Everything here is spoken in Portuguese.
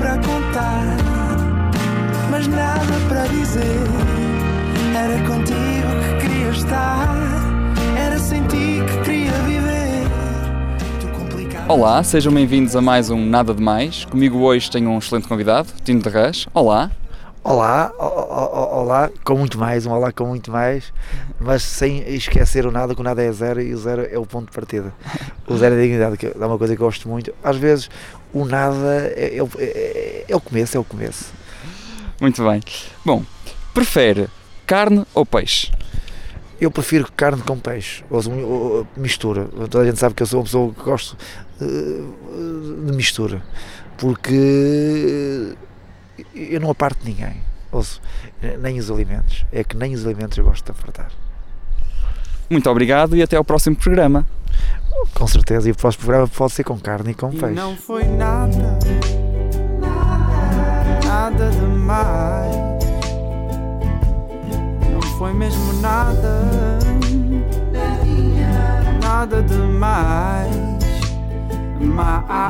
para contar, mas nada para dizer. Era contigo que queria estar, era sem ti que queria viver. Olá, sejam bem-vindos a mais um Nada de Mais. Comigo hoje tenho um excelente convidado, Tino de. Olá. Olá, o- o- o- olá, com muito mais, um olá com muito mais, mas sem esquecer o nada, que o nada é zero e o zero é o ponto de partida. O zero é a dignidade, que é uma coisa que eu gosto muito. Às vezes o nada é, é o- é- é o começo, é o começo. Muito bem. Bom, prefere carne ou peixe? Eu prefiro carne com peixe, ou, seja, ou- ou mistura. Toda a gente sabe que eu sou uma pessoa que gosto eh, de mistura, porque eu não aparto ninguém, ouço, nem os alimentos. É que nem os alimentos eu gosto de apartar. Muito obrigado e até ao próximo programa. Com certeza, e o próximo programa pode ser com carne e com E peixe. não foi nada, nada demais. Não foi mesmo nada, nada demais. Mais.